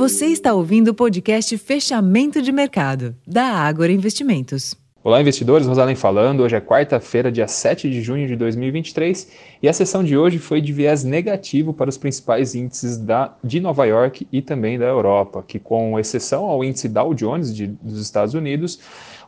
Você está ouvindo o podcast Fechamento de Mercado, da Ágora Investimentos. Olá, investidores. Rosalém falando. Hoje é quarta-feira, dia 7 de junho de 2023, e a sessão de hoje foi de viés negativo para os principais índices da, de Nova York e também da Europa, que, com exceção ao índice Dow Jones de, dos Estados Unidos,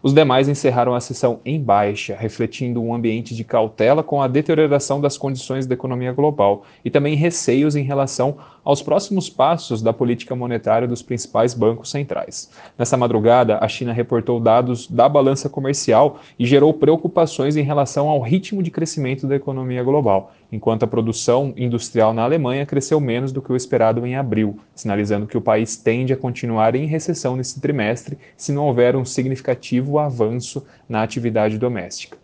os demais encerraram a sessão em baixa, refletindo um ambiente de cautela com a deterioração das condições da economia global e também receios em relação aos próximos passos da política monetária dos principais bancos centrais. Nessa madrugada, a China reportou dados da balança comercial e gerou preocupações em relação ao ritmo de crescimento da economia global, enquanto a produção industrial na Alemanha cresceu menos do que o esperado em abril, sinalizando que o país tende a continuar em recessão nesse trimestre se não houver um significativo avanço na atividade doméstica.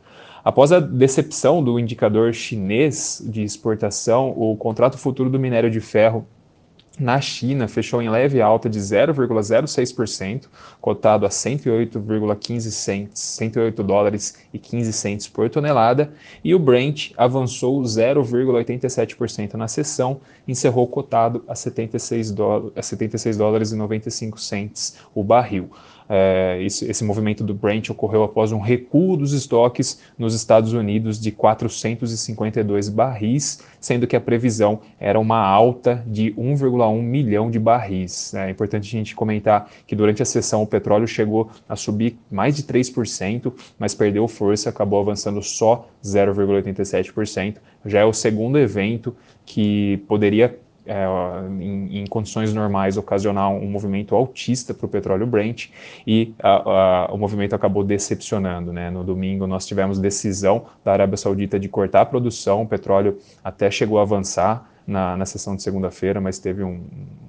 Após a decepção do indicador chinês de exportação, o contrato futuro do minério de ferro na China fechou em leve alta de 0,06%, cotado a 108,15 cents, 108 dólares e 15 centes por tonelada, e o Brent avançou 0,87% na sessão, encerrou cotado a 76, a 76 dólares e 95 centes o barril. É, esse, esse, movimento do Brent ocorreu após um recuo dos estoques nos Estados Unidos de 452 barris, sendo que a previsão era uma alta de 1,1 milhão de barris. É importante a gente comentar que durante a sessão o petróleo chegou a subir mais de 3%, mas perdeu força, acabou avançando só 0,87%. Já é o segundo evento que poderia é, em, em, condições normais, ocasionar um movimento altista para o petróleo Brent e o movimento acabou decepcionando. Né? No domingo, nós tivemos decisão da Arábia Saudita de cortar a produção, o petróleo até chegou a avançar na, na sessão de segunda-feira, mas teve um,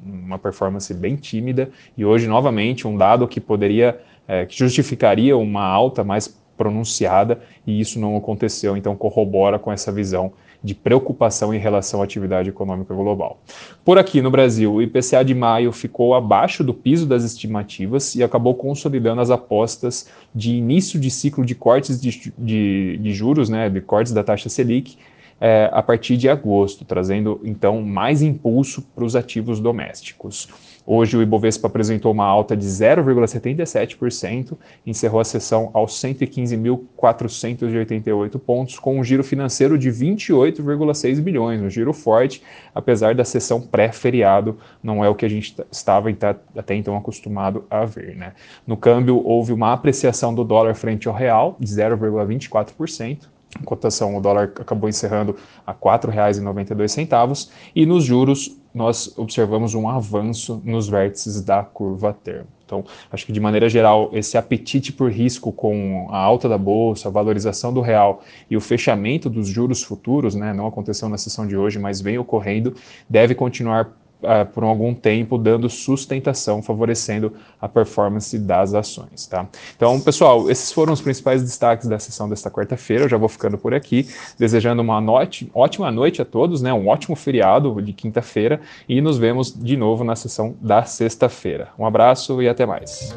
uma performance bem tímida e hoje, novamente, um dado que poderia, é, que justificaria uma alta mais pronunciada e isso não aconteceu, então corrobora com essa visão de preocupação em relação à atividade econômica global. Por aqui no Brasil, o IPCA de maio ficou abaixo do piso das estimativas e acabou consolidando as apostas de início de ciclo de cortes de, de, de juros, né, de cortes da taxa Selic, é, a partir de agosto, trazendo então mais impulso para os ativos domésticos. Hoje o Ibovespa apresentou uma alta de 0,77%, encerrou a sessão aos 115.488 pontos, com um giro financeiro de 28,6 bilhões, um giro forte, apesar da sessão pré-feriado, não é o que a gente estava até então acostumado a ver. Né? No câmbio, houve uma apreciação do dólar frente ao real de 0,24%, cotação, o dólar acabou encerrando a R$ 4,92 e nos juros nós observamos um avanço nos vértices da curva termo. Então, acho que de maneira geral, esse apetite por risco com a alta da bolsa, a valorização do real e o fechamento dos juros futuros, né, não aconteceu na sessão de hoje, mas vem ocorrendo, deve continuar uh, por algum tempo dando sustentação, favorecendo a performance das ações. Tá? Então, pessoal, esses foram os principais destaques da sessão desta quarta-feira. Eu já vou ficando por aqui, desejando uma noite, ótima noite a todos, né? um ótimo feriado de quinta-feira e nos vemos de novo na sessão da sexta-feira. Um abraço e até mais.